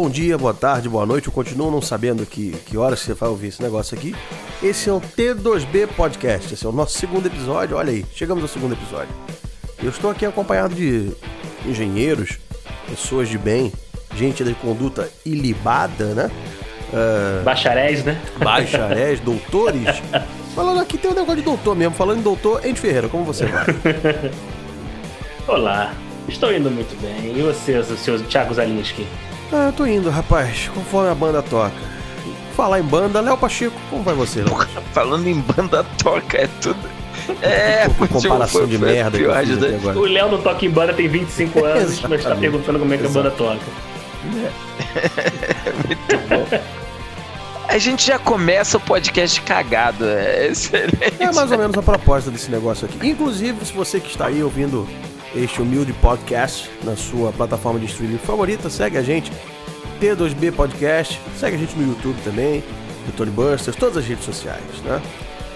bom dia, boa tarde, boa noite. Eu continuo não sabendo que, que horas você vai ouvir esse negócio aqui. Esse é o T2B Podcast. Esse é o nosso segundo episódio. Olha aí, chegamos ao segundo episódio. Eu estou aqui acompanhado de engenheiros, pessoas de bem, gente de conduta ilibada, né? Uh, bacharéis, né? Bacharéis, doutores. Falando aqui, tem um negócio de doutor mesmo. Falando em doutor, Andy Ferreira, como você vai? Olá, estou indo muito bem. E você, o seu Thiago Zalinski? Ah, eu tô indo, rapaz, conforme a banda toca. Falar em banda, Léo Pacheco, como vai você, Léo? Falando em banda toca, é tudo. É, foi comparação de merda. Pior, o Léo não toca em banda tem 25 anos, mas tá perguntando como é que a banda toca. É. Muito bom. A gente já começa o podcast cagado. É excelente. É mais ou menos a proposta desse negócio aqui. Inclusive, se você que está aí ouvindo este humilde podcast na sua plataforma de streaming favorita. Segue a gente, T2B Podcast. Segue a gente no YouTube também, do Tony Busters, todas as redes sociais, né?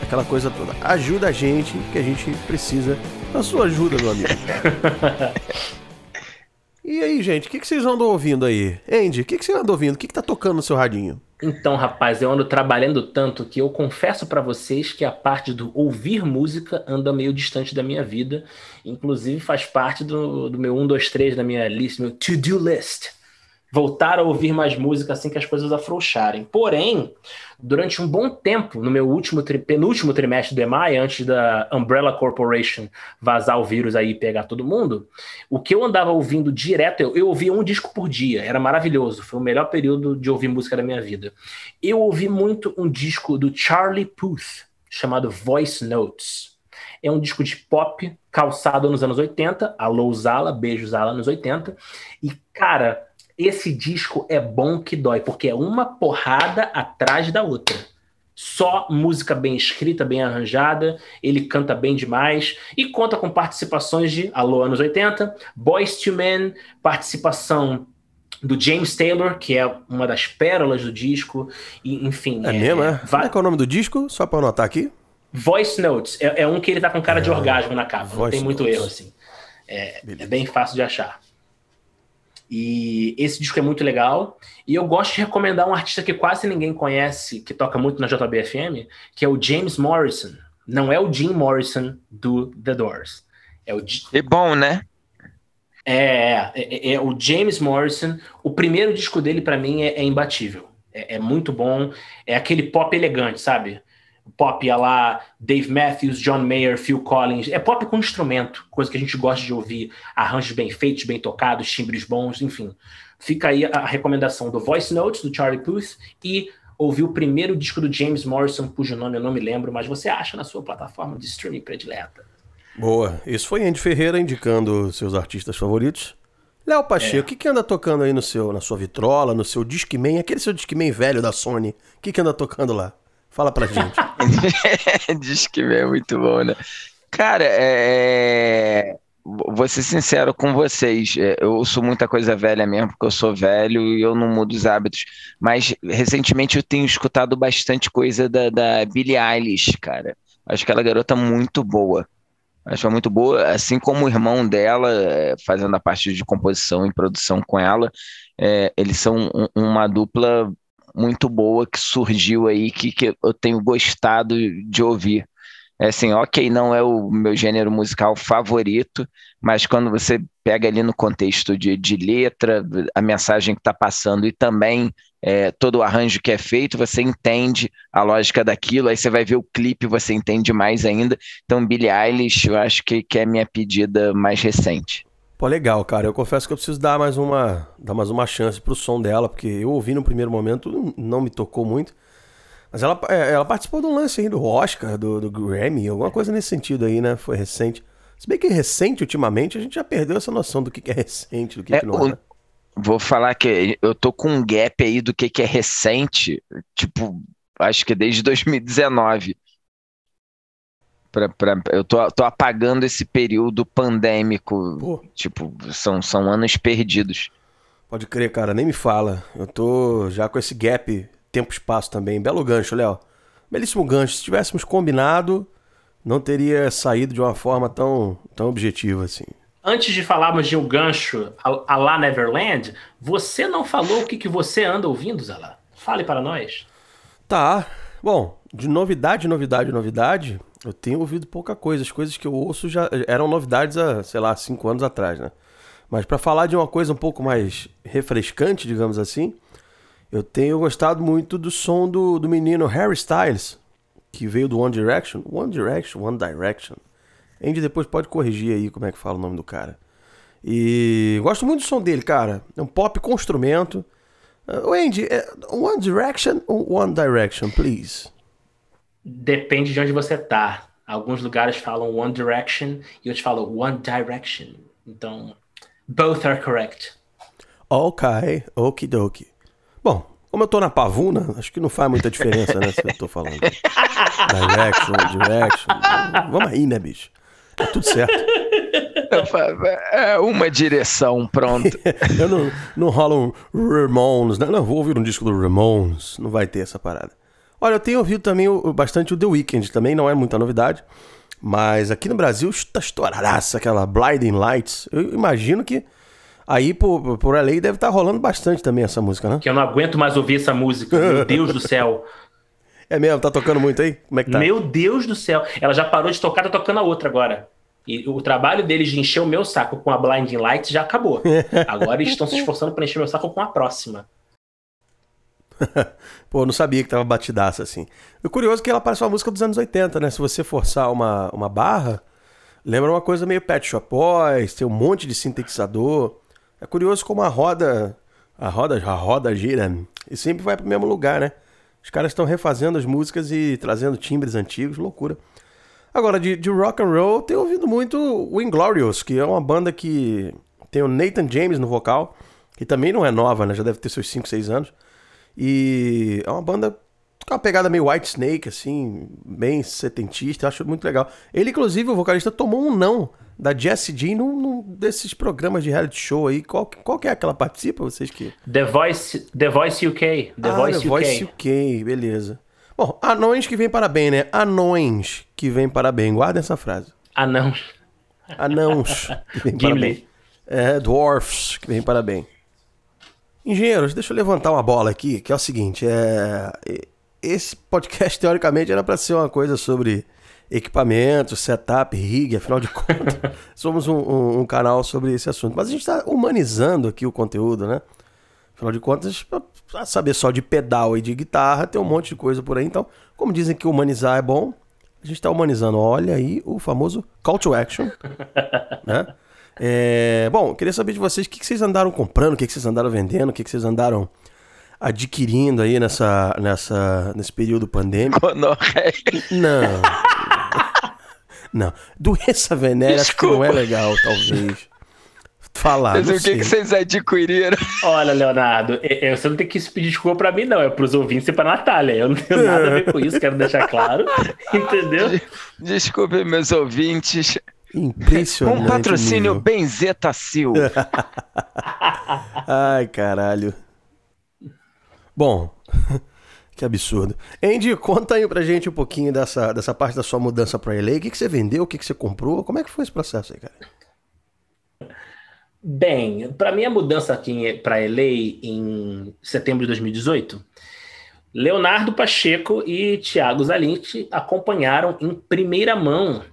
Aquela coisa toda. Ajuda a gente, que a gente precisa da sua ajuda, meu amigo. e aí, gente, o que, que vocês andam ouvindo aí? Andy, o que, que você anda ouvindo? O que, que tá tocando no seu radinho? Então, rapaz, eu ando trabalhando tanto que eu confesso para vocês que a parte do ouvir música anda meio distante da minha vida. Inclusive, faz parte do, do meu 1, 2, 3 da minha lista, meu to-do list voltar a ouvir mais música assim que as coisas afrouxarem. Porém, durante um bom tempo, no meu último tri penúltimo trimestre do EMAI, antes da Umbrella Corporation vazar o vírus aí e pegar todo mundo, o que eu andava ouvindo direto, eu, eu ouvia um disco por dia, era maravilhoso, foi o melhor período de ouvir música da minha vida. Eu ouvi muito um disco do Charlie Puth, chamado Voice Notes. É um disco de pop calçado nos anos 80, alô Zala, beijo Zala nos 80, e cara, esse disco é bom que dói, porque é uma porrada atrás da outra. Só música bem escrita, bem arranjada, ele canta bem demais e conta com participações de Alô Anos 80, Boys to Men, participação do James Taylor, que é uma das pérolas do disco, e, enfim. É, é mesmo, é? Vai... Como é, é o nome do disco? Só para anotar aqui. Voice Notes. É, é, um que ele tá com cara de é. orgasmo na capa. Voice não tem muito Notes. erro, assim. É, é, bem fácil de achar. E esse disco é muito legal. E eu gosto de recomendar um artista que quase ninguém conhece, que toca muito na JBFM, que é o James Morrison. Não é o Jim Morrison do The Doors. É o. É bom, né? É, é, é, é, o James Morrison. O primeiro disco dele, para mim, é, é imbatível. É, é, muito bom. É aquele pop elegante, sabe? Pop a lá Dave Matthews, John Mayer, Phil Collins. É pop com instrumento, coisa que a gente gosta de ouvir. Arranjos bem feitos, bem tocados, timbres bons, enfim. Fica aí a recomendação do Voice Notes, do Charlie Puth, e ouvir o primeiro disco do James Morrison, cujo nome eu não me lembro, mas você acha na sua plataforma de streaming predileta. Boa. Isso foi Andy Ferreira indicando seus artistas favoritos. Léo Pacheco, é. o que, que anda tocando aí no seu, na sua vitrola, no seu Discman, aquele seu Discman velho da Sony? O que, que anda tocando lá? Fala pra gente. Diz que é muito bom, né? Cara, é... vou ser sincero com vocês. É, eu ouço muita coisa velha mesmo, porque eu sou velho e eu não mudo os hábitos. Mas recentemente eu tenho escutado bastante coisa da, da Billie Eilish, cara. Acho que ela é garota muito boa. Acho muito boa, assim como o irmão dela, é, fazendo a parte de composição e produção com ela, é, eles são um, uma dupla muito boa que surgiu aí, que, que eu tenho gostado de ouvir. É assim, ok, não é o meu gênero musical favorito, mas quando você pega ali no contexto de, de letra, a mensagem que está passando e também é, todo o arranjo que é feito, você entende a lógica daquilo, aí você vai ver o clipe, você entende mais ainda. Então, Billie Eilish, eu acho que, que é a minha pedida mais recente. Pô, legal, cara. Eu confesso que eu preciso dar mais uma, dar mais uma chance pro som dela, porque eu ouvi no primeiro momento, não me tocou muito. Mas ela, é, ela participou de um lance aí do Oscar, do, do Grammy, alguma coisa nesse sentido aí, né? Foi recente. Se bem que recente, ultimamente, a gente já perdeu essa noção do que, é recente, do que, é, que não é. Vou falar que eu tô com um gap aí do que, que é recente, tipo, acho que desde 2019. Pra, pra, eu tô, tô apagando esse período pandêmico. Pô. Tipo, são, são anos perdidos. Pode crer, cara, nem me fala. Eu tô já com esse gap tempo-espaço também. Belo gancho, Léo. Belíssimo gancho. Se tivéssemos combinado, não teria saído de uma forma tão, tão objetiva assim. antes de falarmos de um gancho a, a lá Neverland, você não falou o que, que você anda ouvindo, Zala? Fale para nós. Tá. Bom, de novidade, novidade, novidade, eu tenho ouvido pouca coisa. As coisas que eu ouço já eram novidades há, sei lá, cinco anos atrás, né? Mas para falar de uma coisa um pouco mais refrescante, digamos assim, eu tenho gostado muito do som do, do menino Harry Styles, que veio do One Direction. One Direction, One Direction. Andy depois pode corrigir aí como é que fala o nome do cara. E gosto muito do som dele, cara. É um pop com instrumento. Uh, Andy, é One Direction ou One Direction, please? Depende de onde você tá. Alguns lugares falam One Direction e outros falam One Direction. Então, both are correct. Ok, okidoki. Bom, como eu tô na pavuna, acho que não faz muita diferença, né? Se eu tô falando. Direction, direction. Vamos aí, né, bicho? Tá tudo certo. É uma direção, pronto. eu não, não rolo um Ramones, né? Não, vou ouvir um disco do Ramones. Não vai ter essa parada. Olha, eu tenho ouvido também bastante o The Weeknd, também não é muita novidade. Mas aqui no Brasil está estouradaça aquela Blinding Lights. Eu imagino que aí por, por LA deve estar tá rolando bastante também essa música, né? Que eu não aguento mais ouvir essa música. Meu Deus do céu. É mesmo? Tá tocando muito aí? Como é que tá? Meu Deus do céu. Ela já parou de tocar, tá tocando a outra agora. E o trabalho deles de encher o meu saco com a Blinding Lights já acabou. Agora eles estão se esforçando para encher meu saco com a próxima. Pô, não sabia que tava batidaça assim. O curioso é que ela parece uma música dos anos 80, né? Se você forçar uma, uma barra, lembra uma coisa meio Pet Shop Boys, tem um monte de sintetizador. É curioso como a roda, a roda, a roda gira e sempre vai pro mesmo lugar, né? Os caras estão refazendo as músicas e trazendo timbres antigos, loucura. Agora, de, de rock and roll, tenho ouvido muito o Inglorious, que é uma banda que tem o Nathan James no vocal, que também não é nova, né? Já deve ter seus 5, 6 anos. E é uma banda com uma pegada meio White Snake, assim, bem setentista, eu acho muito legal. Ele, inclusive, o vocalista, tomou um não da Jessie Jean num, num, desses programas de reality show aí. Qual, qual que é que ela participa, vocês que... The Voice, The Voice UK. The ah, Voice The UK. Voice UK, beleza. Bom, anões que vem para bem, né? Anões que vem para bem. Guarda essa frase. Anãos. Anãos que vem para bem. É, dwarfs que vem para bem. Engenheiros, deixa eu levantar uma bola aqui, que é o seguinte, é... Esse podcast, teoricamente, era para ser uma coisa sobre equipamento, setup, rig, afinal de contas, somos um, um, um, canal sobre esse assunto. Mas a gente está humanizando aqui o conteúdo, né? Afinal de contas, para saber só de pedal e de guitarra, tem um monte de coisa por aí. Então, como dizem que humanizar é bom, a gente está humanizando. Olha aí o famoso call to action, né? É, bom, queria saber de vocês o que, que vocês andaram comprando, o que, que vocês andaram vendendo, o que, que vocês andaram adquirindo aí nessa, nessa, nesse período pandêmico. Não. Não. Doença venérea acho que não é legal, talvez. Falar. Mas o que, que vocês adquiriram? Olha, Leonardo, eu, você não tem que pedir desculpa pra mim, não. É pros ouvintes e pra Natália. Eu não tenho nada a ver com isso, quero deixar claro. Entendeu? Desculpe, meus ouvintes. Impressionante. Um patrocínio nível. Benzetacil. Ai, caralho. Bom, que absurdo. Andy, conta aí pra gente um pouquinho dessa, dessa parte da sua mudança pra LA. O que, que você vendeu? O que, que você comprou? Como é que foi esse processo aí, cara? Bem, para minha mudança aqui para LA em setembro de 2018, Leonardo Pacheco e Thiago Zalinti acompanharam em primeira mão,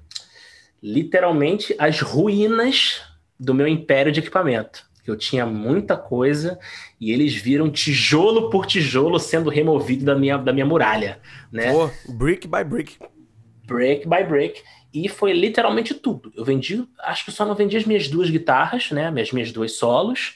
literalmente, as ruínas do meu império de equipamento eu tinha muita coisa e eles viram tijolo por tijolo sendo removido da minha, da minha muralha, né? Oh, brick by brick. Brick by brick. E foi literalmente tudo. Eu vendi, acho que só não vendi as minhas duas guitarras, né? Minhas, minhas dois solos,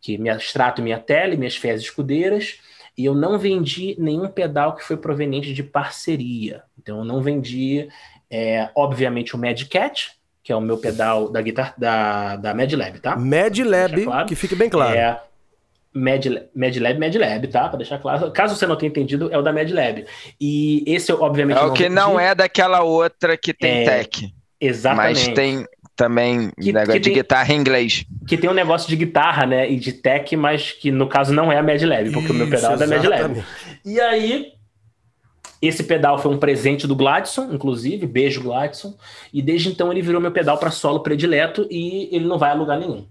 que me extrato minha tele, minhas fezes escudeiras. E eu não vendi nenhum pedal que foi proveniente de parceria. Então eu não vendi, é, obviamente, o Mad Cat, que é o meu pedal da guitarra da, da Mad Lab, tá? Mad Lab, claro. que fique bem claro. É Mad, Mad Lab, Mad Lab, tá? Pra deixar claro. Caso você não tenha entendido, é o da Mad Lab. E esse, obviamente. É o que não é daquela outra que tem é, tech. Exatamente. Mas tem também que, negócio que de tem, guitarra em inglês. Que tem um negócio de guitarra, né? E de tech, mas que no caso não é a Mad Lab, porque Isso, o meu pedal é da Mad Lab. E aí, Esse pedal foi um presente do Gladson, inclusive, beijo Gladson, e desde então ele virou meu pedal para solo predileto e ele não vai a lugar nenhum.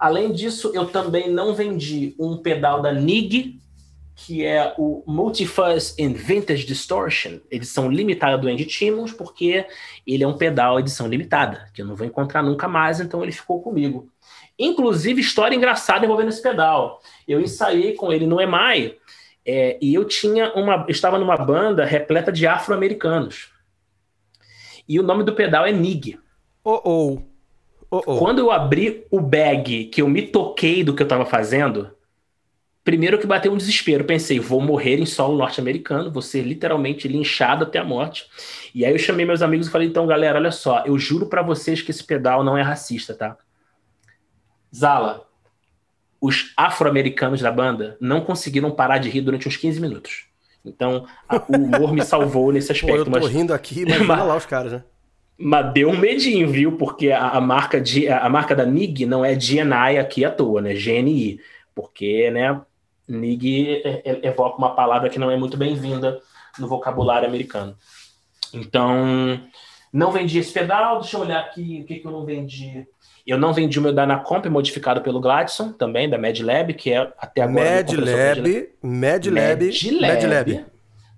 Além disso, eu também não vendi um pedal da NIG, que é o Multifuzz in Vintage Distortion, edição limitada do Andy Timmons, porque ele é um pedal edição limitada, que eu não vou encontrar nunca mais, então ele ficou comigo. Inclusive, história engraçada envolvendo esse pedal. Eu ensaiei com ele no EMAI, é, e eu tinha uma, estava numa banda repleta de afro-americanos. E o nome do pedal é Nig. Oh, oh. Oh, oh. Quando eu abri o bag, que eu me toquei do que eu estava fazendo, primeiro que bateu um desespero. Pensei, vou morrer em solo norte-americano, vou ser literalmente linchado até a morte. E aí eu chamei meus amigos e falei, então, galera, olha só, eu juro para vocês que esse pedal não é racista, tá? Zala, os afro-americanos da banda não conseguiram parar de rir durante uns 15 minutos. Então, a, o humor me salvou nesse aspecto. Pô, eu tô mas, rindo aqui, mas, lá os caras, né? Mas deu um medinho, viu? Porque a, a, marca, de, a marca da NIG não é GNI aqui à toa, né? GNI. Porque, né, NIG evoca uma palavra que não é muito bem-vinda no vocabulário americano. Então, não vendi esse pedal. Deixa eu olhar aqui o que, que eu não vendi. Eu não vendi o meu Dynacomp modificado pelo Gladson, também, da MedLab, que é até agora. MedLab, MedLab, MedLab.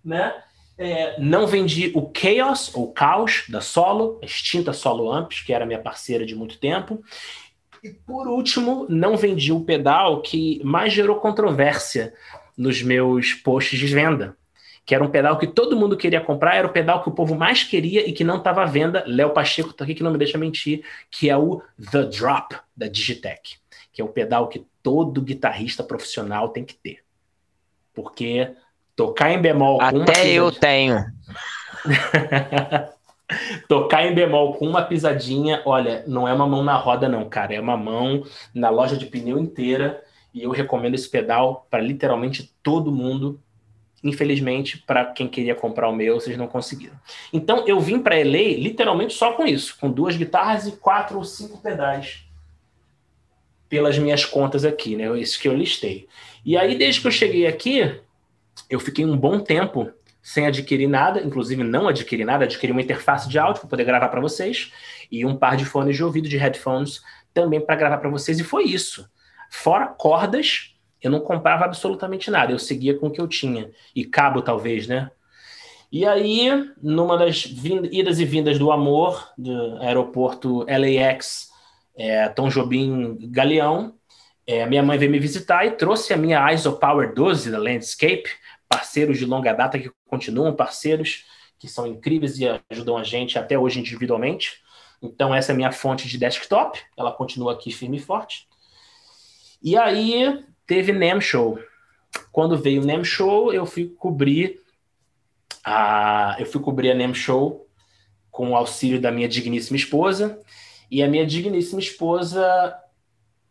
Né? É, não vendi o Chaos, ou Caos, da Solo, a extinta Solo Amps, que era minha parceira de muito tempo. E por último, não vendi o pedal que mais gerou controvérsia nos meus posts de venda, que era um pedal que todo mundo queria comprar, era o pedal que o povo mais queria e que não estava à venda. Léo Pacheco está aqui que não me deixa mentir, que é o The Drop da Digitech, que é o pedal que todo guitarrista profissional tem que ter. Porque tocar em bemol com Até eu tenho. tocar em bemol com uma pisadinha, olha, não é uma mão na roda não, cara, é uma mão na loja de pneu inteira e eu recomendo esse pedal para literalmente todo mundo Infelizmente, para quem queria comprar o meu, vocês não conseguiram. Então, eu vim para LA literalmente só com isso, com duas guitarras e quatro ou cinco pedais. Pelas minhas contas aqui, né? Isso que eu listei. E aí, desde que eu cheguei aqui, eu fiquei um bom tempo sem adquirir nada, inclusive não adquiri nada, adquiri uma interface de áudio para poder gravar para vocês e um par de fones de ouvido de headphones também para gravar para vocês e foi isso. Fora cordas eu não comprava absolutamente nada, eu seguia com o que eu tinha. E cabo, talvez, né? E aí, numa das idas e vindas do amor, do aeroporto LAX, é, Tom Jobim Galeão, é, minha mãe veio me visitar e trouxe a minha ISO Power 12 da Landscape, parceiros de longa data que continuam parceiros, que são incríveis e ajudam a gente até hoje individualmente. Então, essa é a minha fonte de desktop, ela continua aqui firme e forte. E aí, teve NAM Show. Quando veio o NAM Show, eu fui cobrir a, eu fui cobrir a NAM Show com o auxílio da minha digníssima esposa. E a minha digníssima esposa,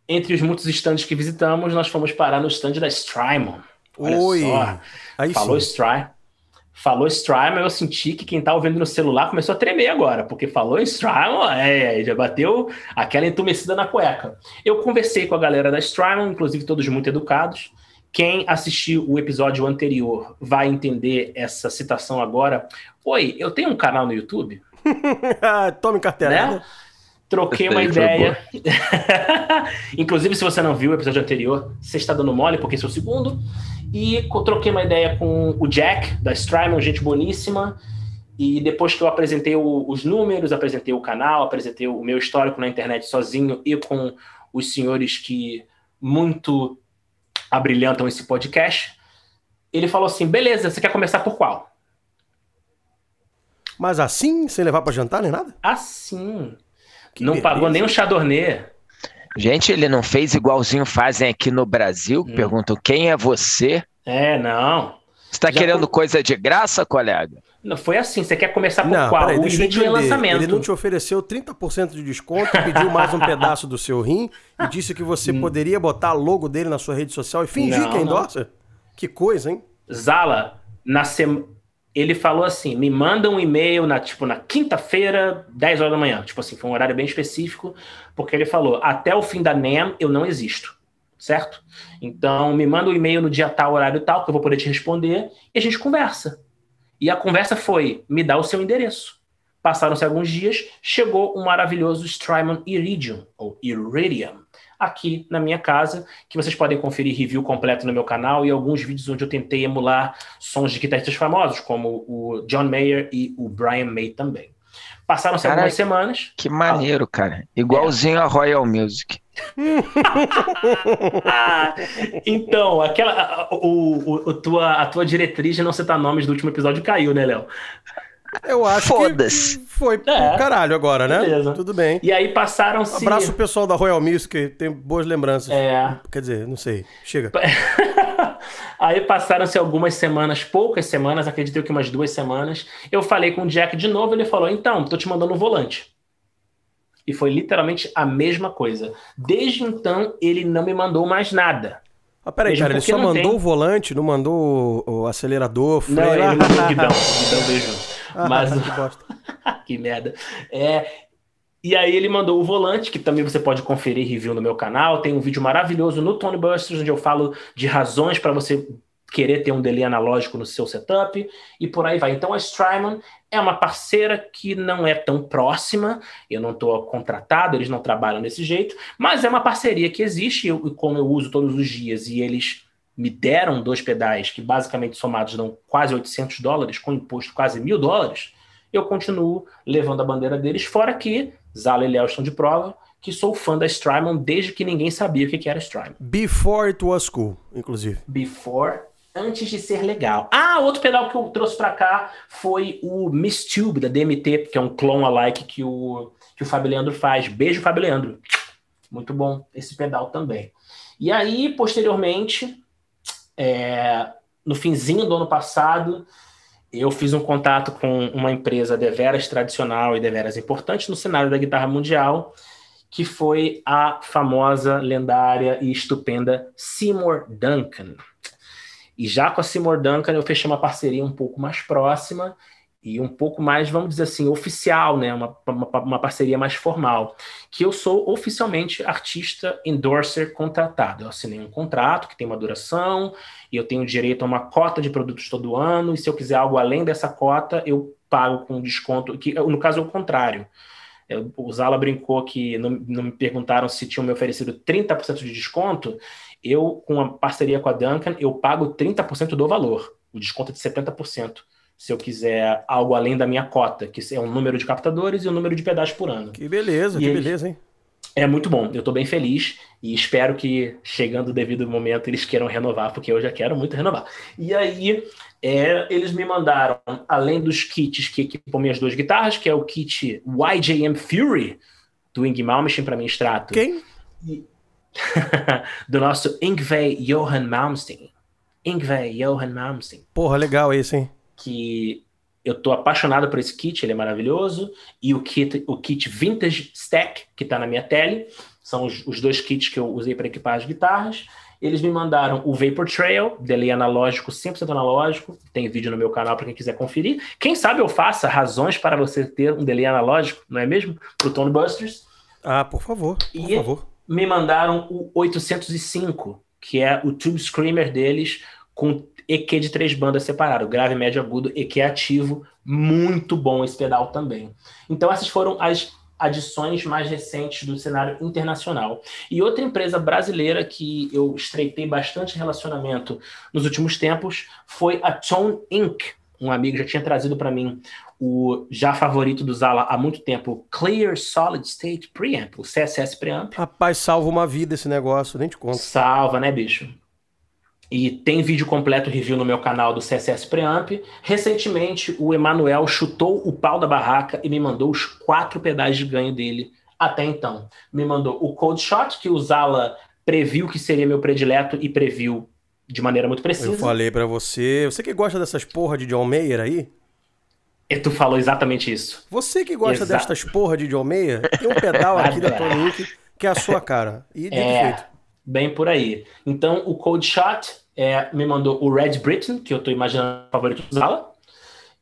entre os muitos estandes que visitamos, nós fomos parar no stand da Strymon. Olha Oi. só. Aí Falou Strymon. Falou Strymon, eu senti que quem tá ouvindo no celular começou a tremer agora, porque falou Strymon, é, já bateu aquela entumecida na cueca. Eu conversei com a galera da Strymon, inclusive todos muito educados. Quem assistiu o episódio anterior vai entender essa citação agora. Oi, eu tenho um canal no YouTube. Tome carteira. Né? Troquei uma ideia. inclusive, se você não viu o episódio anterior, você está dando mole, porque esse é o segundo. E troquei uma ideia com o Jack, da Strymon, gente boníssima. E depois que eu apresentei o, os números, apresentei o canal, apresentei o meu histórico na internet sozinho e com os senhores que muito abrilhantam esse podcast, ele falou assim: beleza, você quer começar por qual? Mas assim, sem levar para jantar nem nada? Assim. Que não beleza. pagou nem um chadornê. Gente, ele não fez igualzinho fazem aqui no Brasil? Hum. Perguntam quem é você? É, não. Você está querendo coisa de graça, colega? Não, foi assim. Você quer começar por não, qual? Peraí, o vídeo em lançamento. Ele não te ofereceu 30% de desconto, pediu mais um pedaço do seu rim e disse que você hum. poderia botar logo dele na sua rede social e fingir não, que endorsa? Que coisa, hein? Zala, na semana ele falou assim: me manda um e-mail na, tipo, na quinta-feira, 10 horas da manhã. Tipo assim, foi um horário bem específico, porque ele falou: até o fim da NEM eu não existo. Certo? Então, me manda um e-mail no dia tal, horário tal, que eu vou poder te responder, e a gente conversa. E a conversa foi: me dá o seu endereço. Passaram-se alguns dias, chegou um maravilhoso Strymon Iridium, ou Iridium, aqui na minha casa, que vocês podem conferir review completo no meu canal e alguns vídeos onde eu tentei emular sons de guitarristas famosos, como o John Mayer e o Brian May também. Passaram-se algumas semanas. Que maneiro, cara. Igualzinho é. a Royal Music. então, aquela. O, o, tua, a tua diretriz de não citar nomes do último episódio caiu, né, Léo? Eu acho que foi pro é, caralho agora, né? Beleza. Tudo bem. E aí passaram-se... Um abraço pessoal da Royal Music, que tem boas lembranças. É. Quer dizer, não sei. Chega. aí passaram-se algumas semanas, poucas semanas, acredito que umas duas semanas. Eu falei com o Jack de novo, ele falou, então, tô te mandando um volante. E foi literalmente a mesma coisa. Desde então, ele não me mandou mais nada. Ah, peraí, cara, ele só mandou tem... o volante, não mandou o, acelerador, freio. Não, ele mandou o guidão, o guidão veio Mas... que bosta. que merda. É, e aí ele mandou o volante, que também você pode conferir review no meu canal. Tem um vídeo maravilhoso no Tony Busters, onde eu falo de razões para você querer ter um delay analógico no seu setup e por aí vai. Então a Strymon é uma parceira que não é tão próxima, eu não estou contratado, eles não trabalham desse jeito, mas é uma parceria que existe, e como eu uso todos os dias e eles me deram dois pedais que basicamente somados dão quase 800 dólares, com imposto quase mil dólares, eu continuo levando a bandeira deles, fora que Zala e Léo estão de prova, que sou fã da Strymon desde que ninguém sabia o que era Strymon. Before it was cool, inclusive. Before, antes de ser legal. Ah, outro pedal que eu trouxe para cá foi o Miss Tube da DMT, que é um clone alike que o, que o Fábio Leandro faz. Beijo, Fábio Leandro. Muito bom esse pedal também. E aí, posteriormente, é, no finzinho do ano passado, eu fiz um contato com uma empresa deveras tradicional e deveras importante no cenário da guitarra mundial, que foi a famosa, lendária e estupenda Seymour Duncan. E já com a Seymour Duncan eu fechei uma parceria um pouco mais próxima e um pouco mais, vamos dizer assim, oficial, né? Uma, uma, uma, parceria mais formal. Que eu sou oficialmente artista endorser contratado. Eu assinei um contrato que tem uma duração e eu tenho direito a uma cota de produtos todo ano. E se eu quiser algo além dessa cota, eu pago com desconto. Que no caso é o contrário. O Zala brincou que não, não me perguntaram se tinham me oferecido 30% de desconto. Eu, com a parceria com a Duncan, eu pago 30% do valor. O desconto é de 70% se eu quiser algo além da minha cota, que é o número de captadores e o número de pedágios por ano. Que beleza, e que eles... beleza, hein? É muito bom, eu estou bem feliz e espero que, chegando o devido momento, eles queiram renovar, porque eu já quero muito renovar. E aí, é, eles me mandaram, além dos kits que equipam minhas duas guitarras, que é o kit YJM Fury, do Ing Malmsteen para mim extrato. Quem? do nosso Ingve Johan Malmsteen. Ingve Johan Malmsteen. Porra, legal esse, hein? Que eu tô apaixonado por esse kit, ele é maravilhoso, e o kit, o kit Vintage Stack, que está na minha tele, são os, os, dois kits que eu usei para equipar as guitarras. Eles me mandaram o Vapor Trail, delay analógico, 100% analógico, tem vídeo no meu canal para quem quiser conferir. Quem sabe eu faça razões para você ter um delay analógico, não é mesmo? Para o Tone Busters. Ah, por favor, por e favor. me mandaram o 805, que é o Tube Screamer deles, com EQ de três bandas separado, grave, médio, agudo, EQ ativo, muito bom esse pedal também. Então essas foram as adições mais recentes do cenário internacional. E outra empresa brasileira que eu estreitei bastante relacionamento nos últimos tempos foi a Tone Inc. Um amigo já tinha trazido para mim o já favorito do Zala há muito tempo, Clear Solid State Preamp, o CSS Preamp. Rapaz, salva uma vida esse negócio, nem te conto. Salva, né, bicho? E tem vídeo completo review no meu canal do CSS Preamp. Recentemente, o Emanuel chutou o pau da barraca e me mandou os quatro pedais de ganho dele até então. Me mandou o Cold Shot, que o Zala previu que seria meu predileto e previu de maneira muito precisa. Eu falei para você. Você que gosta dessas porra de John Mayer aí? E tu falou exatamente isso. Você que gosta Exato. destas porra de John Mayer, tem um pedal aqui da Tonic que é a sua cara. E é. Bem por aí. Então, o Cold Shot é, me mandou o Red Britain, que eu estou imaginando o favorito usá-la.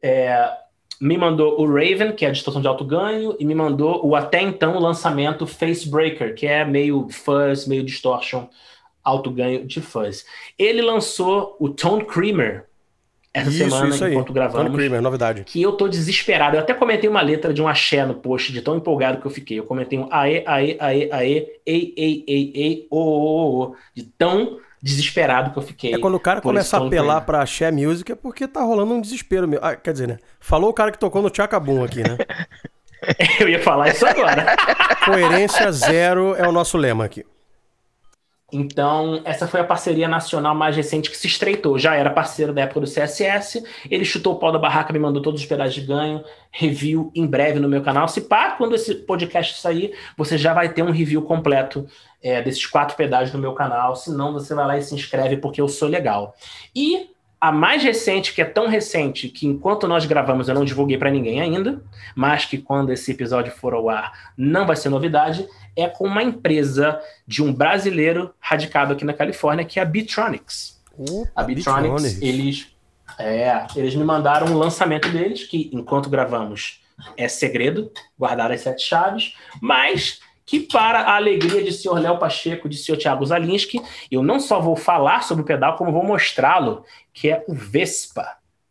É, me mandou o Raven, que é a distorção de alto ganho, e me mandou o até então lançamento Facebreaker, que é meio fuzz, meio distortion, alto ganho de fuzz. Ele lançou o Tone Creamer, essa isso, semana, isso enquanto gravamos. Tony Creamer, novidade. Que eu tô desesperado. Eu até comentei uma letra de um axé no post, de tão empolgado que eu fiquei. Eu comentei um aê, aê, aê, aê, ei, ei, ei, ei, ô, ô, ô, de tão desesperado que eu fiquei. É quando o cara começa a apelar pra axé music é porque tá rolando um desespero mesmo. Ah, quer dizer, né? Falou o cara que tocou no Chacabum aqui, né? eu ia falar isso agora. Coerência zero é o nosso lema aqui. Então, essa foi a parceria nacional mais recente que se estreitou. Já era parceiro da época do CSS. Ele chutou o pau da barraca, me mandou todos os pedaços de ganho. Review em breve no meu canal. Se pá, quando esse podcast sair, você já vai ter um review completo é, desses quatro pedágios no meu canal. Se não, você vai lá e se inscreve, porque eu sou legal. E a mais recente, que é tão recente que enquanto nós gravamos eu não divulguei para ninguém ainda, mas que quando esse episódio for ao ar não vai ser novidade, é com uma empresa de um brasileiro radicado aqui na Califórnia, que é a Bitronics. Opa, a Bitronics, eles, é, eles me mandaram um lançamento deles, que enquanto gravamos é segredo, guardar as sete chaves, mas que para a alegria de senhor Léo Pacheco, de senhor Thiago Zalinski, eu não só vou falar sobre o pedal, como vou mostrá-lo, que é o Vespa,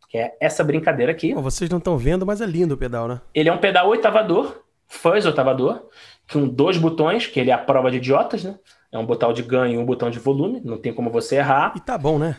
que é essa brincadeira aqui. vocês não estão vendo, mas é lindo o pedal, né? Ele é um pedal oitavador, fuzz oitavador, com dois botões, que ele é a prova de idiotas, né? É um botão de ganho e um botão de volume, não tem como você errar. E tá bom, né?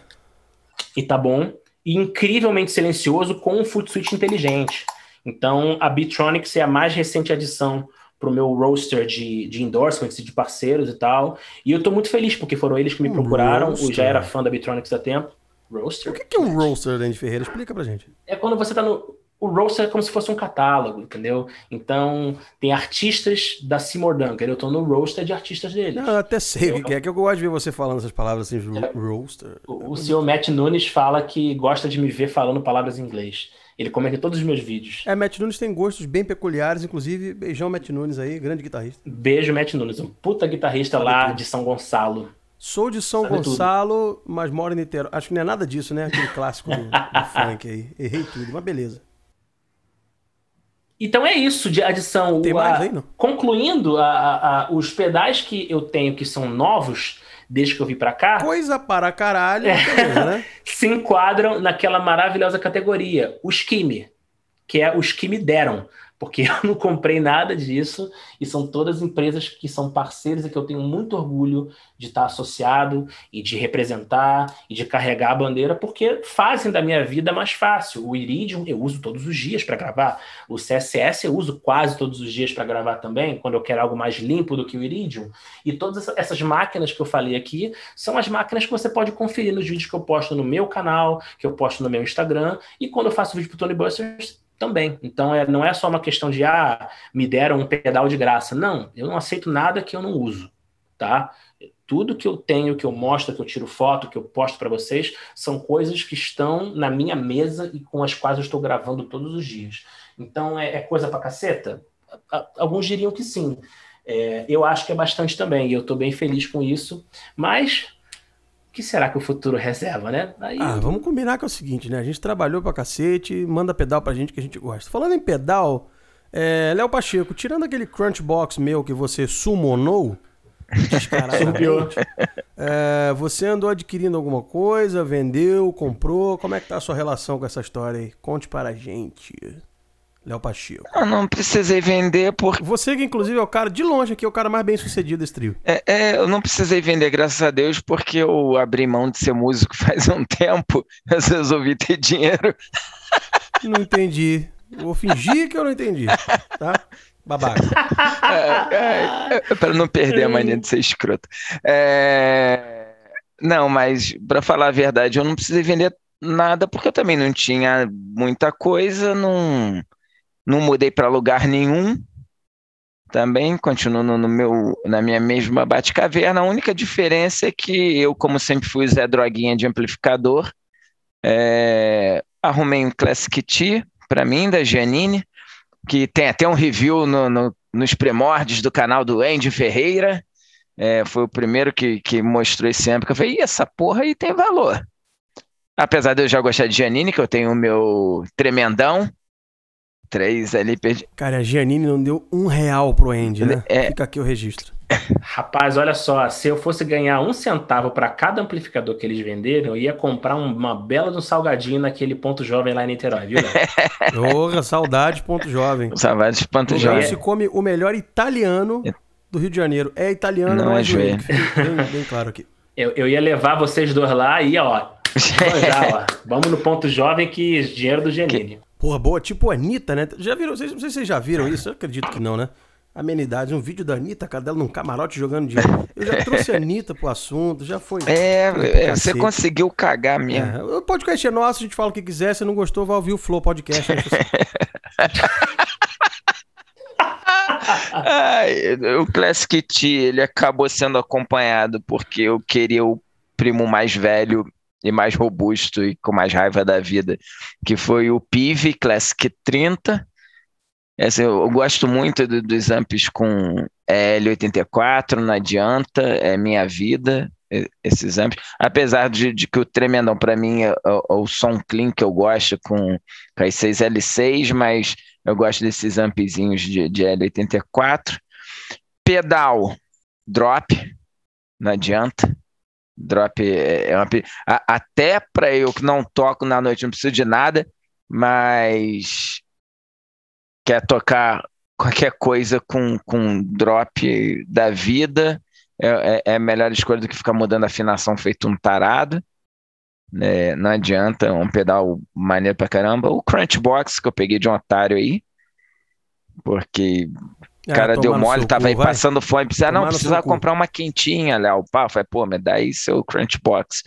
E tá bom. E incrivelmente silencioso com um foot switch inteligente. Então, a Bitronics é a mais recente adição para o meu roster de, de endorsements e de parceiros e tal. E eu estou muito feliz, porque foram eles que me procuraram. Roaster. Eu já era fã da Bitronics há tempo. Roaster? O que é um roaster, Dandy Ferreira? Explica pra gente. É quando você está no o roster é como se fosse um catálogo, entendeu? Então, tem artistas da Duncan. Eu tô no roster de artistas deles. Não, eu até sei o que é, que eu gosto de ver você falando essas palavras assim, é, roster. O, o senhor Matt Nunes fala que gosta de me ver falando palavras em inglês. Ele comenta todos os meus vídeos. É, Matt Nunes tem gostos bem peculiares, inclusive, beijão Matt Nunes aí, grande guitarrista. Beijo Matt Nunes, um puta guitarrista Sabe lá tudo. de São Gonçalo. Sou de São Sabe Gonçalo, tudo. mas moro em Niterói. Acho que não é nada disso, né? Aquele clássico do, do funk aí. Errei tudo, mas beleza. Então é isso de adição. Tem mais aí, não? Concluindo, a, a, a, os pedais que eu tenho que são novos, desde que eu vim para cá. Coisa para caralho, é, né? se enquadram naquela maravilhosa categoria, os que me, que é os que me deram porque eu não comprei nada disso e são todas empresas que são parceiras e que eu tenho muito orgulho de estar associado e de representar e de carregar a bandeira, porque fazem da minha vida mais fácil. O Iridium eu uso todos os dias para gravar, o CSS eu uso quase todos os dias para gravar também, quando eu quero algo mais limpo do que o Iridium. E todas essas máquinas que eu falei aqui são as máquinas que você pode conferir nos vídeos que eu posto no meu canal, que eu posto no meu Instagram, e quando eu faço vídeo para o Tony Busters, também. Então, é, não é só uma questão de, ah, me deram um pedal de graça. Não, eu não aceito nada que eu não uso, tá? Tudo que eu tenho, que eu mostro, que eu tiro foto, que eu posto para vocês, são coisas que estão na minha mesa e com as quais eu estou gravando todos os dias. Então, é, é coisa pra caceta? Alguns diriam que sim. É, eu acho que é bastante também, e eu estou bem feliz com isso, mas que será que o futuro reserva, né? Aí... Ah, vamos combinar que é o seguinte, né? A gente trabalhou pra cacete, manda pedal pra gente que a gente gosta. Falando em pedal, é, Léo Pacheco, tirando aquele Crunchbox meu que você summonou, descaradamente, é, você andou adquirindo alguma coisa, vendeu, comprou? Como é que tá a sua relação com essa história aí? Conte para a gente. Léo Pacheco. Eu não precisei vender porque. Você que, inclusive, é o cara de longe aqui, é o cara mais bem sucedido desse trio. É, é, eu não precisei vender, graças a Deus, porque eu abri mão de ser músico faz um tempo. Eu resolvi ter dinheiro. Não entendi. vou fingir que eu não entendi. Tá? Babaca. É, é, é para não perder a mania de ser escroto. É, não, mas para falar a verdade, eu não precisei vender nada porque eu também não tinha muita coisa, não não mudei para lugar nenhum. Também continuo no meu, na minha mesma bate-caverna. A única diferença é que eu, como sempre fui Zé Droguinha de amplificador, é, arrumei um Classic T para mim, da Giannini, que tem até um review no, no, nos primórdios do canal do Andy Ferreira. É, foi o primeiro que, que mostrou esse amp, que eu falei, essa porra aí tem valor. Apesar de eu já gostar de Giannini, que eu tenho o meu tremendão, três ali. Perdi... Cara, a Giannini não deu um real pro Andy, né? É... Fica aqui o registro. Rapaz, olha só, se eu fosse ganhar um centavo para cada amplificador que eles venderem, eu ia comprar uma bela de um salgadinho naquele ponto jovem lá em Niterói, viu? Porra, saudade ponto jovem. Saudade ponto jovem. se come o melhor italiano do Rio de Janeiro. É italiano, não, não é, é joelho. Bem, bem claro aqui. Eu, eu ia levar vocês dois lá e, ó, já, ó, vamos no ponto jovem que dinheiro do Genini. Porra, boa, tipo a Anitta, né? Já viram, vocês, não sei se vocês já viram isso, eu acredito que não, né? Amenidades, um vídeo da Anitta, cara dela num camarote jogando dinheiro. Eu já trouxe a Anitta pro assunto, já foi. É, é você conseguiu cagar mesmo. É, o podcast é nosso, a gente fala o que quiser, se não gostou, vai ouvir o Flow Podcast. Né? Ai, o Classic T, ele acabou sendo acompanhado porque eu queria o primo mais velho e mais robusto e com mais raiva da vida, que foi o PIV Classic 30. Essa, eu, gosto muito do, dos amps com L84, não adianta, é minha vida, esses amps. Apesar de, de que o Tremendão, para mim, é, é, é, o som clean que eu gosto com, com as 6L6, mas eu gosto desses ampzinhos de, de L84. Pedal, drop, não adianta. Drop é, é uma. Até para eu que não toco na noite, não preciso de nada, mas quer tocar qualquer coisa com, com drop da vida, é, é, é a melhor escolha do que ficar mudando a afinação feito um tarado. É, não adianta, é um pedal maneiro pra caramba. O Crunchbox que eu peguei de um otário aí, porque o cara deu mole, tava cu, aí vai. passando fome, precisa, não, precisava comprar uma quentinha, Léo. Pá, falei, pô, me dá aí seu Crunchbox.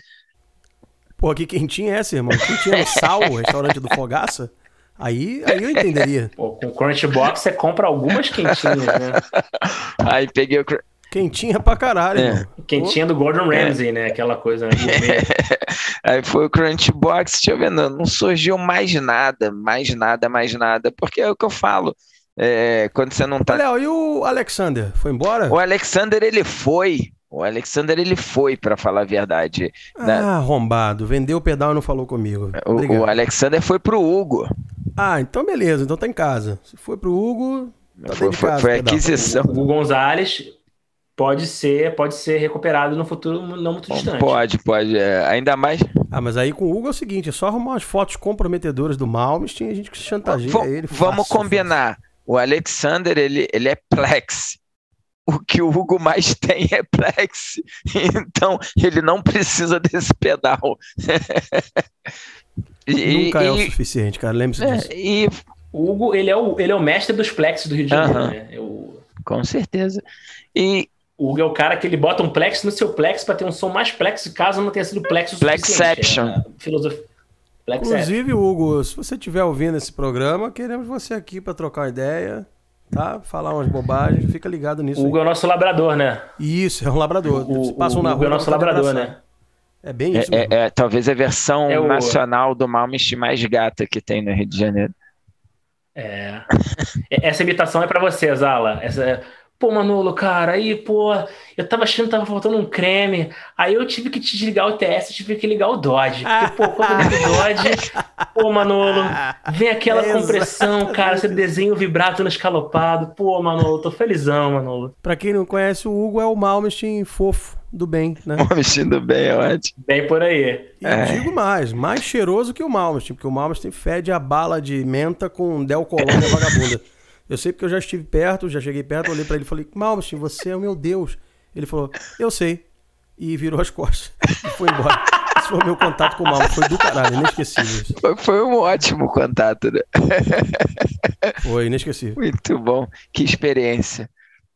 Pô, que quentinha é essa, irmão? Quentinha no Sal, o restaurante do Fogaça? Aí, aí eu entenderia. Pô, com o Crunchbox você compra algumas quentinhas, né? Aí peguei o Quentinha pra caralho, é. Mano. Quentinha do Gordon Ramsay, é. né? Aquela coisa. Né? Aí foi o Crunchbox, deixa eu ver, não, não surgiu mais nada, mais nada, mais nada, porque é o que eu falo. É, quando você não tá. Léo, e o Alexander? Foi embora? O Alexander, ele foi. O Alexander, ele foi, para falar a verdade. Ah, né? arrombado. Vendeu o pedal e não falou comigo. O, o, Alexander foi pro Hugo. Ah, então beleza. Então tá em casa. Se foi pro Hugo. Tá foi, foi, casa, foi aquisição. O Hugo Gonzalez pode ser, pode ser recuperado no futuro não muito distante. Pode, pode. É, ainda mais. Ah, mas aí com o Hugo é o seguinte: é só arrumar umas fotos comprometedoras do Malmsteen e a gente chantageia v ele. Vamos combinar. Fácil. O Alexander, ele, ele é Plex. O que o Hugo mais tem é Plex. Então, ele não precisa desse pedal. e, Nunca e, é o suficiente, cara. Lembre-se é, disso. E o Hugo, ele é o, ele é o mestre dos Plex do Rio de Janeiro, uh -huh. né? Eu... Com certeza. E, o Hugo é o cara que ele bota um plex no seu plex para ter um som mais plex, caso não tenha sido plex o Plexception. É filosofia. Inclusive, Hugo, se você estiver ouvindo esse programa, queremos você aqui para trocar uma ideia, tá? Falar umas bobagens, fica ligado nisso. O Hugo aí. é o nosso labrador, né? Isso, é um labrador. O, Passa um na rua, é o nosso labrador, né? É bem é, isso. É, é, talvez a versão é o... nacional do Malmsteen mais gata que tem no Rio de Janeiro. É. Essa imitação é para você, Zala. Essa, Pô, Manolo, cara, aí, pô, eu tava achando que tava faltando um creme. Aí eu tive que te desligar o TS, tive que ligar o Dodge. Porque, pô, quando eu ligo o Dodge, pô, Manolo, vem aquela compressão, cara, você desenha o vibrato no escalopado. Pô, Manolo, tô felizão, Manolo. Pra quem não conhece, o Hugo é o Malmsteen fofo do bem, né? Malmsteen do bem, é ótimo. Bem por aí. E é. digo mais, mais cheiroso que o Malmsteen, porque o Malmsteen fede a bala de menta com Del Colônia vagabunda. Eu sei porque eu já estive perto, já cheguei perto, olhei para ele e falei, Malmsteen, você é o meu Deus. Ele falou, eu sei. E virou as costas e foi embora. Esse foi o meu contato com o Malmsteen. Foi do caralho, inesquecível. Foi, foi um ótimo contato, né? Foi inesquecível. Muito bom. Que experiência.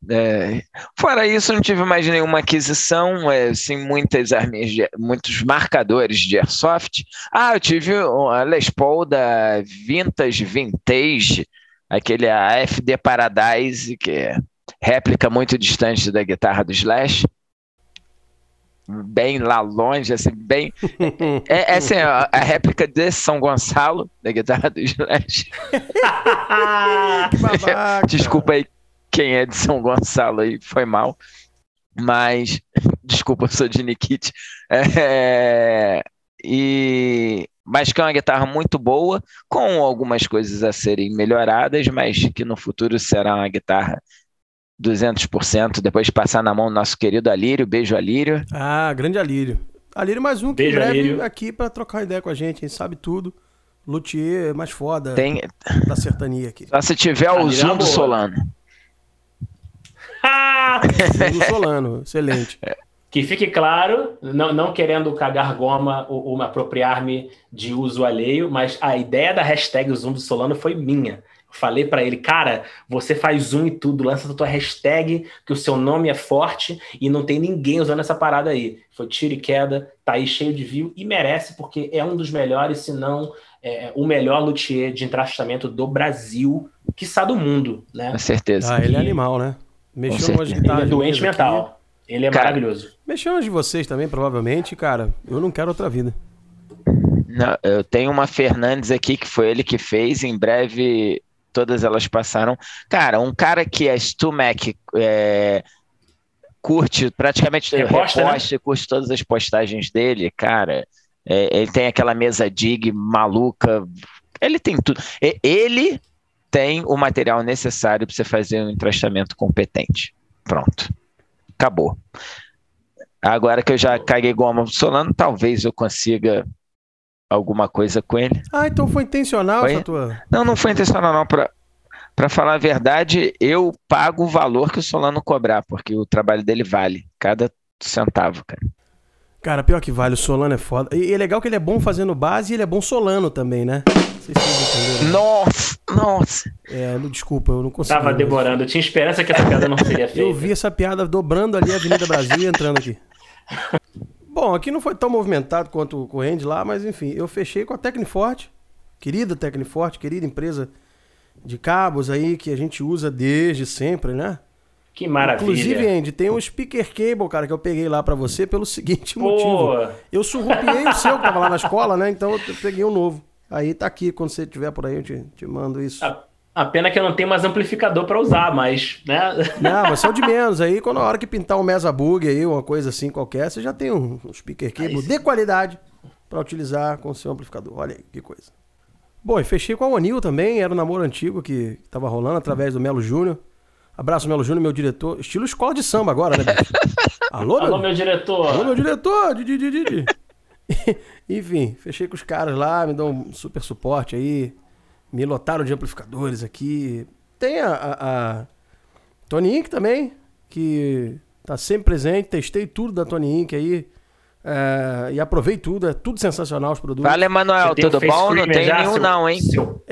É, fora isso, não tive mais nenhuma aquisição, é, sim, muitas armas, de, muitos marcadores de airsoft. Ah, eu tive a Les Paul da Vintage Vintage aquele AFD Paradise, que é réplica muito distante da guitarra do Slash. Bem lá longe, assim, bem. É, é assim, a, réplica de São Gonçalo, da guitarra do Slash. Desculpa aí quem é de São Gonçalo aí, foi mal. Mas, desculpa, eu sou de Nikit. É, e mas que é uma guitarra muito boa, com algumas coisas a serem melhoradas, mas que no futuro será uma guitarra 200%, depois de passar na mão do nosso querido Alírio. Beijo, Alírio. Ah, grande Alírio. Alírio mais um que Beijo, em breve Alírio. aqui pra trocar ideia com a gente, hein? Sabe tudo. Luthier mais foda Tem, da sertania aqui. só se tiver o é zoom do boa. Solano. Ah! Do Solano, excelente. Que fique claro, não, não querendo cagar goma ou, ou me apropriar-me de uso alheio, mas a ideia da hashtag Zoom do Solano foi minha. Falei pra ele, cara, você faz zoom e tudo, lança a tua hashtag, que o seu nome é forte e não tem ninguém usando essa parada aí. Foi tiro e queda, tá aí cheio de view e merece, porque é um dos melhores, se não é, o melhor luthier de entraixamento do Brasil, quiçá do mundo, né? Com certeza. Ah, ele é animal, né? Mexeu certeza. umas Ele guitarras. é doente minhas aqui. Ele é Cara, maravilhoso. Mexeu nas de vocês também, provavelmente, cara. Eu não quero outra vida. Não, eu tenho uma Fernandes aqui que foi ele que fez. Em breve todas elas passaram. Cara, um cara que é Stu Mac, é, curte praticamente Reposta, reposta, e curte todas as postagens dele, cara. é, ele tem aquela mesa dig maluca. Ele tem tudo. E- Ele tem o material necessário para você fazer um entrastamento competente. Pronto. Acabou. Agora que eu já caguei goma pro Solano, talvez eu consiga alguma coisa com ele. Ah, então foi intencional Foi? essa tua. Não, não foi intencional, não. Pra, pra falar a verdade, eu pago o valor que o Solano cobrar, porque o trabalho dele vale cada centavo, cara. Cara, pior que vale, o Solano é foda. E é legal que ele é bom fazendo base e ele é bom solano também, né? Não sei se vocês entenderam. Nossa, nossa. É, não- desculpa, eu não consegui. Tava demorando. Eu tinha esperança que essa piada não seria feita. Eu vi essa piada dobrando ali a Avenida Brasil e entrando aqui. Bom, aqui não foi tão movimentado quanto o corrente lá, mas enfim, eu fechei com a Tecniforte, querida Tecniforte, querida empresa de cabos aí que a gente usa desde sempre, né? Que maravilha. Inclusive, Andy, tem um speaker cable, cara, que eu peguei lá pra você pelo seguinte motivo. Pô, Eu surrupiei o seu que tava lá na escola, né? Então eu peguei um novo. Aí tá aqui, quando você estiver por aí, eu te, te mando isso. a, a pena que eu não tenho mais amplificador pra usar, mas, né? Não, mas são de menos. Aí, quando a hora que pintar um Mesa Bug aí, uma coisa assim qualquer, você já tem um, um speaker cable Aí sim. de qualidade pra utilizar com o seu amplificador. Olha aí, que coisa. Bom, e fechei com a Onil também, era um namoro antigo que tava rolando através do Melo Júnior. Abraço, Melo Júnior, meu diretor. Estilo escola de samba agora, né, bicho? Alô, Alô, meu... meu diretor. Alô, meu diretor! Didi, Didi, Didi. Enfim, fechei com os caras lá, me dão um super suporte aí. Me lotaram de amplificadores aqui. Tem a, a, a Tony Inc também, que tá sempre presente. Testei tudo da Tony Inc aí. é, e aprovei tudo, é tudo sensacional os produtos. Fala, Emanuel, Você tem o tudo bom? Não tem já, nenhum, seu- não, hein? seu-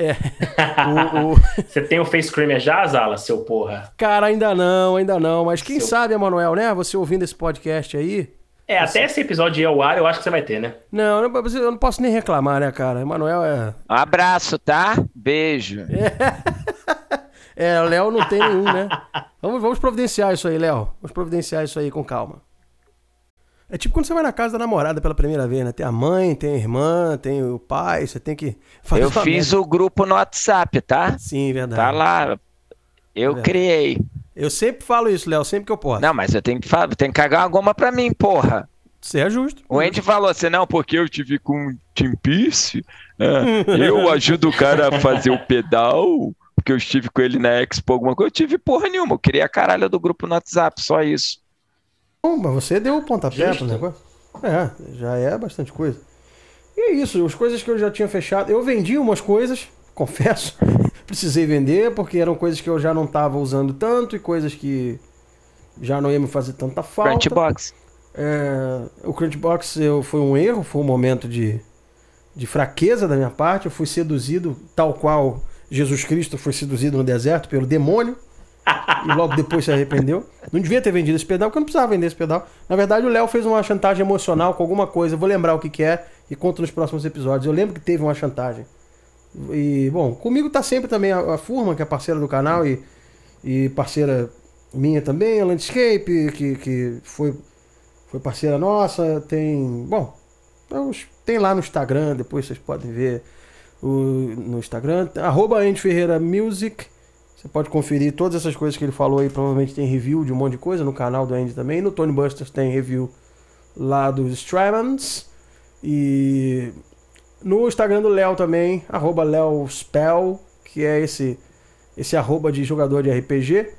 O- o- Você tem o face screamer já, Zala, seu porra? Cara, ainda não, ainda não. Mas quem Seu- sabe, Emanuel, né? Você ouvindo esse podcast aí. É, até esse episódio ir ao ar, eu acho que você vai ter, né? Não, eu não- eu não posso nem reclamar, né, cara? Emanuel é. Um abraço, tá? Beijo. É, o Léo não tem nenhum, né? Vamos, vamos providenciar isso aí, Léo. Vamos providenciar isso aí com calma. É tipo quando você vai na casa da namorada pela primeira vez, né? Tem a mãe, tem a irmã, tem o pai, você tem que fazer Eu fiz merda. o grupo no WhatsApp, tá? Sim, verdade. Tá lá. Eu É. criei. Eu sempre falo isso, Léo, sempre que eu posso. Não, mas eu tenho que, fa- tem que cagar uma goma pra mim, porra. Você é justo. O Andy falou assim, não, porque eu tive com um Team Peace, é, eu ajudo o cara a fazer o pedal, porque eu estive com ele na Expo, alguma coisa. Eu tive porra nenhuma, eu queria a caralho do grupo no WhatsApp, só isso. Bom, mas você deu o pontapé pro negócio. É, já é bastante coisa. E é isso, as coisas que eu já tinha fechado. Eu vendi umas coisas, confesso. Precisei vender, porque eram coisas que eu já não estava usando tanto e coisas que já não ia me fazer tanta falta. Crunchbox. É, o Crunchbox eu, foi um erro, foi um momento de, de fraqueza da minha parte. Eu fui seduzido, tal qual Jesus Cristo foi seduzido no deserto pelo demônio. e logo depois se arrependeu. Não devia ter vendido esse pedal, porque eu não precisava vender esse pedal. Na verdade, o Léo fez uma chantagem emocional com alguma coisa. Eu vou lembrar o que, que é e conto nos próximos episódios. Eu lembro que teve uma chantagem. E, bom, comigo tá sempre também a, a que é parceira do canal e, e parceira minha também, a Landscape, que, que foi, foi parceira nossa. Tem. Bom, os- tem lá no Instagram, depois vocês podem ver o, no Instagram. Arroba Andy Ferreira Music. Você pode conferir todas essas coisas que ele falou aí. Provavelmente tem review de um monte de coisa no canal do Andy também. No Tony Busters tem review lá dos Strymans. E no Instagram do Léo também, arroba Léo Spell, que é esse, esse arroba de jogador de RPG.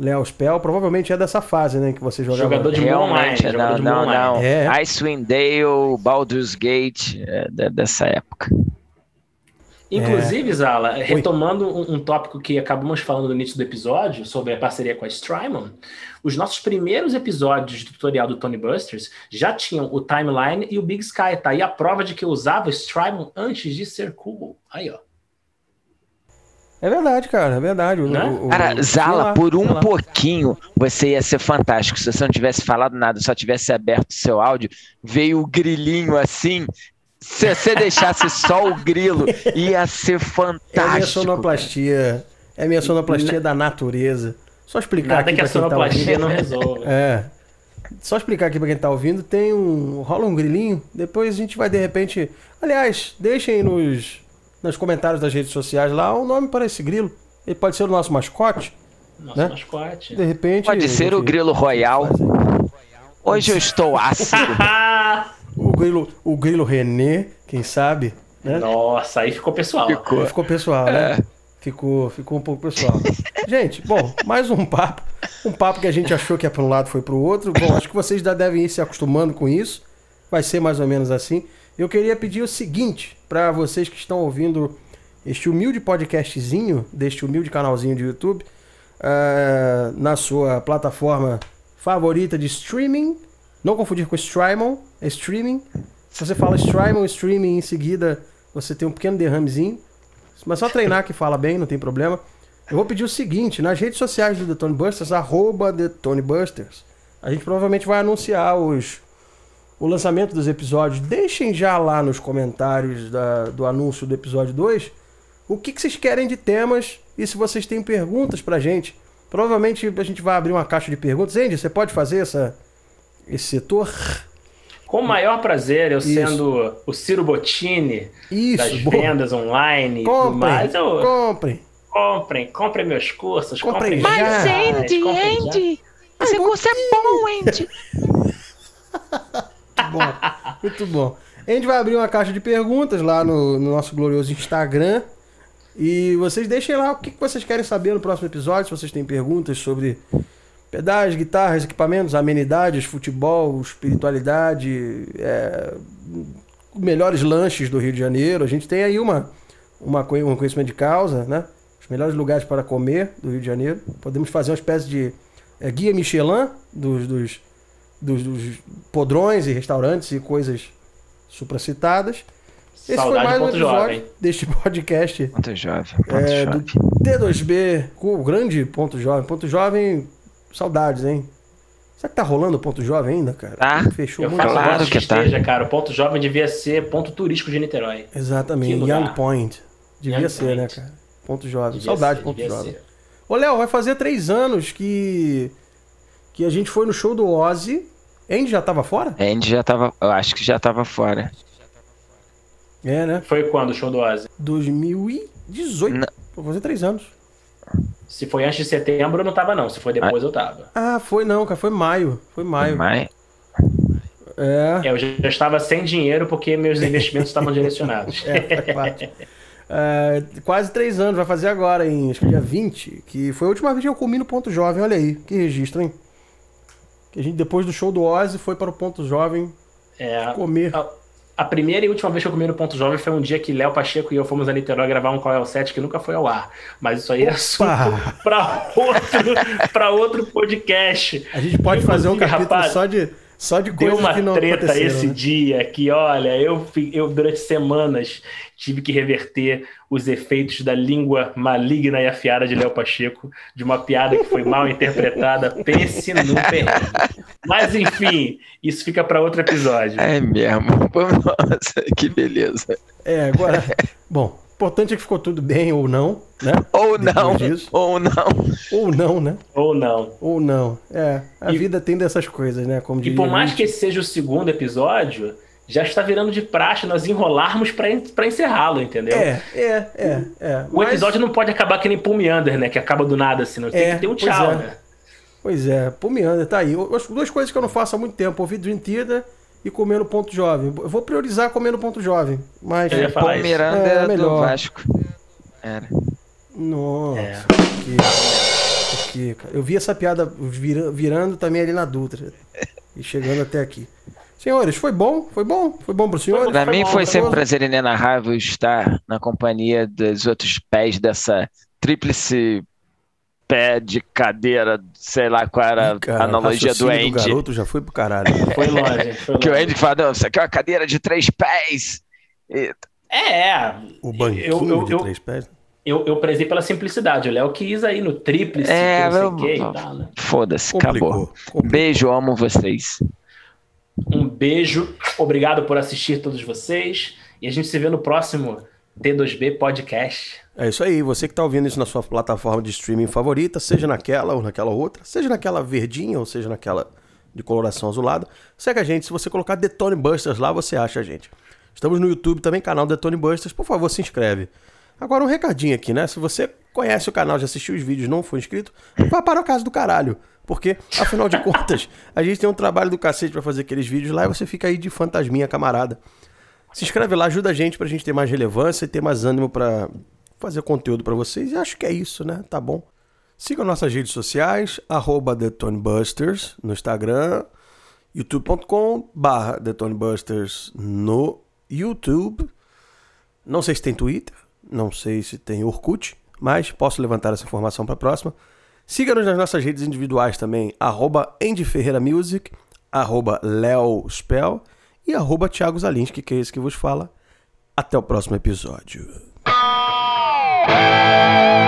Léo Spell, provavelmente é dessa fase, né? Que você jogava. Jogador de. Realmente, jogador não, de não, não. É. Icewind Dale, Baldur's Gate, é, de- dessa época. Inclusive, Zala, retomando um, um tópico que acabamos falando no início do episódio, sobre a parceria com a Strymon, os nossos primeiros episódios de tutorial do Tony Busters já tinham o Timeline e o Big Sky, tá? E a prova de que eu usava o Strymon antes de ser cool. Aí, ó. É verdade, cara, é verdade. O- Né? o- o- Cara, sei Zala, lá, por um lá. pouquinho você ia ser fantástico. Se você não tivesse falado nada, só tivesse aberto o seu áudio, veio o grilinho assim. Se você deixasse só o grilo, ia ser É a minha fantástico. sonoplastia. É a minha sonoplastia da natureza. Só explicar Nada aqui que a pra quem tá sonoplastia ouvindo. não resolva. É. Só explicar aqui pra quem tá ouvindo, tem um. rola um grilinho, depois a gente vai de repente. Aliás, deixem nos, nos comentários das redes sociais lá o nome para esse grilo. Ele pode ser o nosso mascote. Nosso Né? mascote. De repente. Pode ser gente o grilo royal. Hoje eu estou ácido. O grilo, o grilo René, quem sabe, né? Nossa, aí ficou pessoal. Ficou. Ficou pessoal, né? Ficou, ficou um pouco pessoal. gente, bom, mais um papo. Um papo que a gente achou que ia para um lado foi para o outro. Bom, acho que vocês já devem ir se acostumando com isso. Vai ser mais ou menos assim. Eu queria pedir o seguinte para vocês que estão ouvindo este humilde podcastzinho, deste humilde canalzinho de YouTube, ah, na sua plataforma favorita de streaming. Não confundir com Strymon, é streaming. Se você fala Strymon, streaming, em seguida você tem um pequeno derramezinho. Mas só treinar que fala bem, não tem problema. Eu vou pedir o seguinte, nas redes sociais do The Tony Busters, arroba Tony Busters, a gente provavelmente vai anunciar os, o lançamento dos episódios. Deixem já lá nos comentários da- do anúncio do episódio 2 o que, que vocês querem de temas e se vocês têm perguntas pra gente. Provavelmente a gente vai abrir uma caixa de perguntas. Andy, você pode fazer essa, esse setor? Com o maior prazer, eu Isso. sendo o Ciro Bottini das Isso, boa. vendas online e tudo Comprem, mais, eu, comprem. comprem, comprem meus cursos, Comprem comprem já. Mas, mais, Andy. Andy, esse curso é bom, Andy. bom, muito bom. A gente vai abrir uma caixa de perguntas lá no, no nosso glorioso Instagram. E vocês deixem lá o que que vocês querem saber no próximo episódio. Se vocês têm perguntas sobre pedais, guitarras, equipamentos, amenidades, futebol, espiritualidade, é, melhores lanches do Rio de Janeiro. A gente tem aí uma, uma, um conhecimento de causa, né? Os melhores lugares para comer do Rio de Janeiro. Podemos fazer uma espécie de é, guia Michelin dos, dos, dos, dos podrões e restaurantes e coisas supracitadas. Esse foi Saudade mais um ponto episódio jovem. deste podcast Muito jovem, muito é, do jovem. T2B com o grande ponto jovem. Ponto jovem, saudades, hein? Será que tá rolando o ponto jovem ainda, cara? Tá. Fechou Eu muito. Claro que que tá. esteja, cara. O ponto jovem devia ser ponto turístico de Niterói. Exatamente, Que lugar. Young Point. Devia Young ser, Point. né, cara? Ponto jovem. Devia Saudade ser, ponto devia jovem. ser. Ô, Léo, vai fazer três anos que que a gente foi no show do Ozzy. Andy já tava fora? Andy já tava, eu acho que já tava fora. É, né? Foi quando o show do Ozzy? 2018. Não. Vou fazer três anos. Se foi antes de setembro, eu não tava, não. Se foi depois, eu tava. Ah, foi não, cara. Foi maio. Foi maio. Mas, É. É, Eu já estava sem dinheiro porque meus investimentos estavam direcionados. É. É, quase três anos, vai fazer agora, em acho que dia 20, que foi a última vez que eu comi no Ponto Jovem, olha aí, que registro, hein? Que a gente, depois do show do Ozzy, foi para o Ponto Jovem É, comer. a, a primeira e última vez que eu comi no Ponto Jovem foi um dia que Léo Pacheco e eu fomos a Niterói gravar um Qual é o Set que nunca foi ao ar. Mas isso aí é assunto Opa! para outro, pra outro podcast. A gente pode fazer um Inclusive, capítulo rapaz, só de, só de Deu coisas uma que não treta esse né? dia que, olha, eu, eu durante semanas tive que reverter os efeitos da língua maligna e afiada de Léo Pacheco, de uma piada que foi mal interpretada. Pense no perrengue. Mas, enfim, isso fica para outro episódio. é mesmo. Nossa, que beleza. É, agora, bom, importante é que ficou tudo bem ou não, né? Ou Depois não, disso. ou não. Ou não, né? Ou não. Ou não. É, a E- vida tem dessas coisas, né? Como E por mais que esse seja o segundo episódio, já está virando de praxe nós enrolarmos para encerrá-lo, entendeu? É, é, é, é. O Mas- episódio não pode acabar que nem Under, né? Que acaba do nada, assim. Não tem É, que ter um tchau, é. né? Pois é, pô, Meander, tá aí. As duas coisas que eu não faço há muito tempo, ouvir Dream Theater e comer no ponto jovem. Eu vou priorizar comer no ponto jovem, mas... Eu ia falar Paul isso. Miranda É, é, do melhor. Vasco. Era. Nossa, É. que... aqui, cara. Eu vi essa piada vira- virando também ali na Dutra. E chegando até aqui. Senhores, foi bom? Foi bom? Foi bom pro senhores? Pra mim bom, foi foi sempre um bom. prazer inenarrável estar na companhia dos outros pés dessa tríplice pé de cadeira, sei lá qual era Ih, cara, a analogia o do Andy. garoto já foi pro caralho. Foi longe, foi que o longe. Andy fala, não, isso aqui é uma cadeira de três pés. E- É, é. O banquinho Eu- eu- de eu- três pés. Eu, eu prezei pela simplicidade. O Léo quis aí no tríplice, É, não sei eu- o que e tal, né? Foda-se, acabou. Complicou. Beijo, amo vocês. Um beijo, obrigado por assistir todos vocês. E a gente se vê no próximo T2B Podcast. É isso aí, você que tá ouvindo isso na sua plataforma de streaming favorita, seja naquela ou naquela outra, seja naquela verdinha ou seja naquela de coloração azulada, segue a gente. Se você colocar Detone Busters lá, você acha a gente. Estamos no YouTube também, canal Detone Busters. Por favor, se inscreve. Agora um recadinho aqui, né? Se você conhece o canal, já assistiu os vídeos, não foi inscrito, vá para o caso do caralho. Porque, afinal de contas, a gente tem um trabalho do cacete pra fazer aqueles vídeos lá e você fica aí de fantasminha camarada. Se inscreve lá, ajuda a gente pra gente ter mais relevância e ter mais ânimo pra fazer conteúdo pra vocês. E acho que é isso, né? Tá bom. Sigam nossas redes sociais, arroba TheTonyBusters no Instagram, youtube.com barra TheTonyBusters no YouTube. Não sei se tem Twitter, não sei se tem Orkut, mas posso levantar essa informação para a próxima. Siga-nos nas nossas redes individuais também, arroba Andy Music, arroba Spell e arroba Thiago Zalinski, que é esse que vos fala. Até o próximo episódio. Brasil!